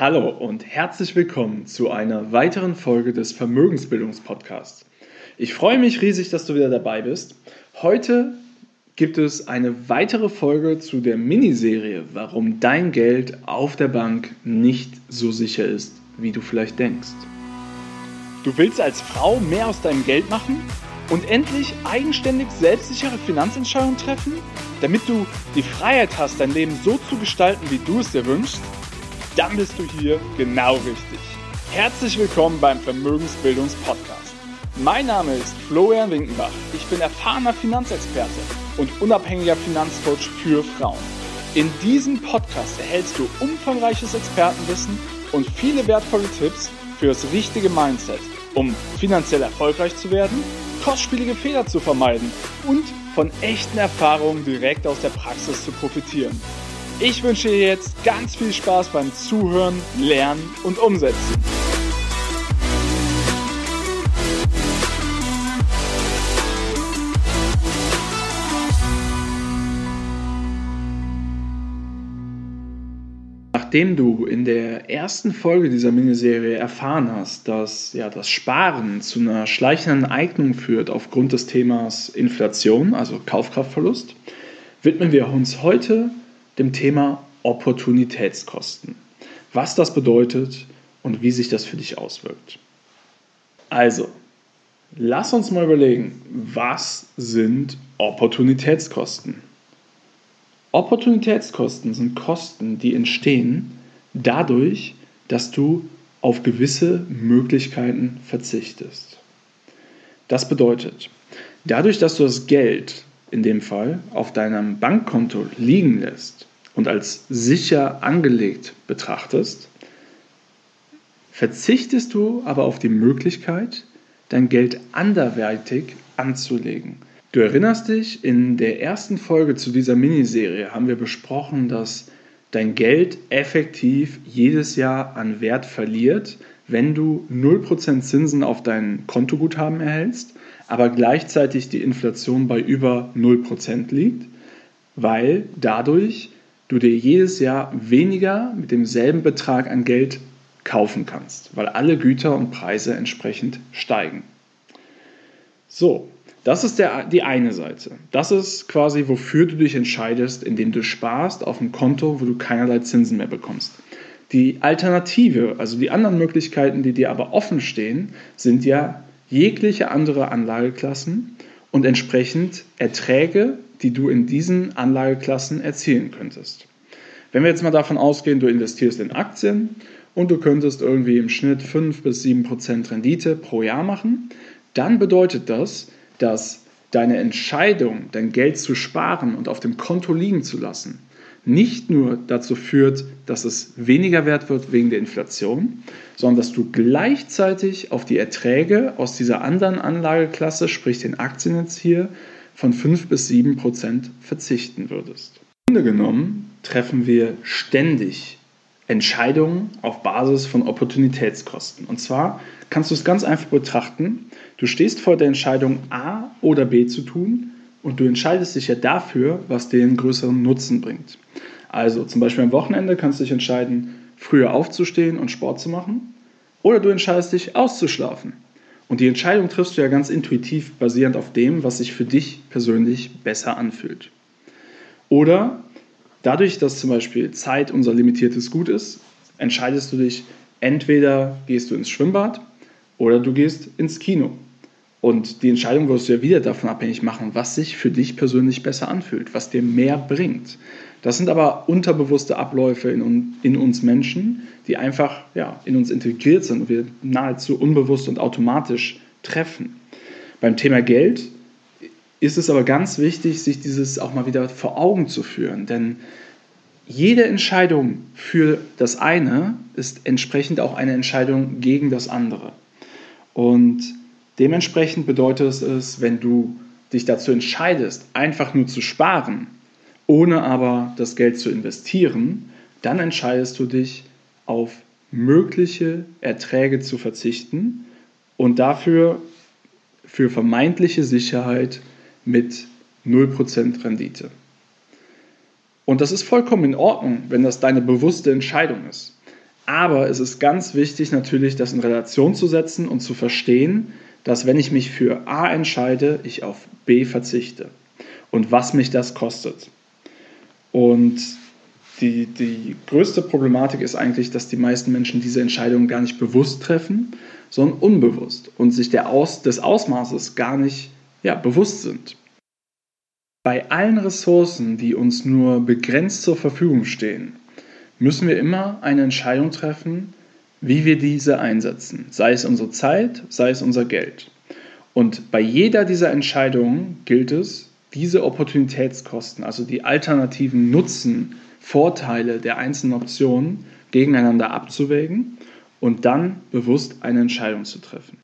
Hallo und herzlich willkommen zu einer weiteren Folge des Vermögensbildungspodcasts. Ich freue mich riesig, dass du wieder dabei bist. Heute gibt es eine weitere Folge zu der Miniserie, warum dein Geld auf der Bank nicht so sicher ist, wie du vielleicht denkst. Du willst als Frau mehr aus deinem Geld machen und endlich eigenständig selbstsichere Finanzentscheidungen treffen, damit du die Freiheit hast, dein Leben so zu gestalten, wie du es dir wünschst? Dann bist du hier genau richtig. Herzlich willkommen beim Vermögensbildungspodcast. Mein Name ist Florian Winkenbach. Ich bin erfahrener Finanzexperte und unabhängiger Finanzcoach für Frauen. In diesem Podcast erhältst du umfangreiches Expertenwissen und viele wertvolle Tipps für das richtige Mindset, um finanziell erfolgreich zu werden kostspielige Fehler zu vermeiden und von echten Erfahrungen direkt aus der Praxis zu profitieren. Ich wünsche dir jetzt ganz viel Spaß beim Zuhören, Lernen und Umsetzen. Nachdem du in der ersten Folge dieser Miniserie erfahren hast, dass ja, das Sparen zu einer schleichenden Eignung führt aufgrund des Themas Inflation, also Kaufkraftverlust, widmen wir uns heute dem Thema Opportunitätskosten. Was das bedeutet und wie sich das für dich auswirkt. Also, lass uns mal überlegen, was sind Opportunitätskosten? Opportunitätskosten sind Kosten, die entstehen dadurch, dass du auf gewisse Möglichkeiten verzichtest. Das bedeutet, dadurch, dass du das Geld in dem Fall auf deinem Bankkonto liegen lässt und als sicher angelegt betrachtest, verzichtest du aber auf die Möglichkeit, dein Geld anderweitig anzulegen. Du erinnerst dich, in der ersten Folge zu dieser Miniserie haben wir besprochen, dass dein Geld effektiv jedes Jahr an Wert verliert, wenn du 0% Zinsen auf dein Kontoguthaben erhältst, aber gleichzeitig die Inflation bei über 0% liegt, weil dadurch du dir jedes Jahr weniger mit demselben Betrag an Geld kaufen kannst, weil alle Güter und Preise entsprechend steigen. So, das ist der, die eine Seite. Das ist quasi, wofür du dich entscheidest, indem du sparst auf ein Konto, wo du keinerlei Zinsen mehr bekommst. Die Alternative, also die anderen Möglichkeiten, die dir aber offen stehen, sind ja jegliche andere Anlageklassen und entsprechend Erträge, die du in diesen Anlageklassen erzielen könntest. Wenn wir jetzt mal davon ausgehen, du investierst in Aktien und du könntest irgendwie im Schnitt 5 bis 7 Prozent Rendite pro Jahr machen, dann bedeutet das, dass deine Entscheidung, dein Geld zu sparen und auf dem Konto liegen zu lassen, nicht nur dazu führt, dass es weniger wert wird wegen der Inflation, sondern dass du gleichzeitig auf die Erträge aus dieser anderen Anlageklasse, sprich den Aktien jetzt hier, von 5 bis 7 Prozent verzichten würdest. Im Grunde genommen treffen wir ständig Entscheidungen auf Basis von Opportunitätskosten. Und zwar kannst du es ganz einfach betrachten. Du stehst vor der Entscheidung A oder B zu tun und du entscheidest dich ja dafür, was dir einen größeren Nutzen bringt. Also zum Beispiel am Wochenende kannst du dich entscheiden, früher aufzustehen und Sport zu machen oder du entscheidest dich auszuschlafen. Und die Entscheidung triffst du ja ganz intuitiv basierend auf dem, was sich für dich persönlich besser anfühlt. Oder dadurch, dass zum Beispiel Zeit unser limitiertes Gut ist, entscheidest du dich, entweder gehst du ins Schwimmbad oder du gehst ins Kino. Und die Entscheidung wirst du ja wieder davon abhängig machen, was sich für dich persönlich besser anfühlt, was dir mehr bringt. Das sind aber unterbewusste Abläufe in, in uns Menschen, die einfach ja, in uns integriert sind und wir nahezu unbewusst und automatisch treffen. Beim Thema Geld ist es aber ganz wichtig, sich dieses auch mal wieder vor Augen zu führen, denn jede Entscheidung für das eine ist entsprechend auch eine Entscheidung gegen das andere. Und dementsprechend bedeutet es, wenn du dich dazu entscheidest, einfach nur zu sparen, ohne aber das Geld zu investieren, dann entscheidest du dich auf mögliche Erträge zu verzichten und dafür für vermeintliche Sicherheit mit 0% Rendite. Und das ist vollkommen in Ordnung, wenn das deine bewusste Entscheidung ist. Aber es ist ganz wichtig natürlich, das in Relation zu setzen und zu verstehen, dass wenn ich mich für A entscheide, ich auf B verzichte und was mich das kostet. Und die, die größte Problematik ist eigentlich, dass die meisten Menschen diese Entscheidungen gar nicht bewusst treffen, sondern unbewusst und sich der Aus, des Ausmaßes gar nicht ja, bewusst sind. Bei allen Ressourcen, die uns nur begrenzt zur Verfügung stehen, müssen wir immer eine Entscheidung treffen, wie wir diese einsetzen, sei es unsere Zeit, sei es unser Geld. Und bei jeder dieser Entscheidungen gilt es, diese Opportunitätskosten, also die alternativen Nutzen, Vorteile der einzelnen Optionen gegeneinander abzuwägen und dann bewusst eine Entscheidung zu treffen.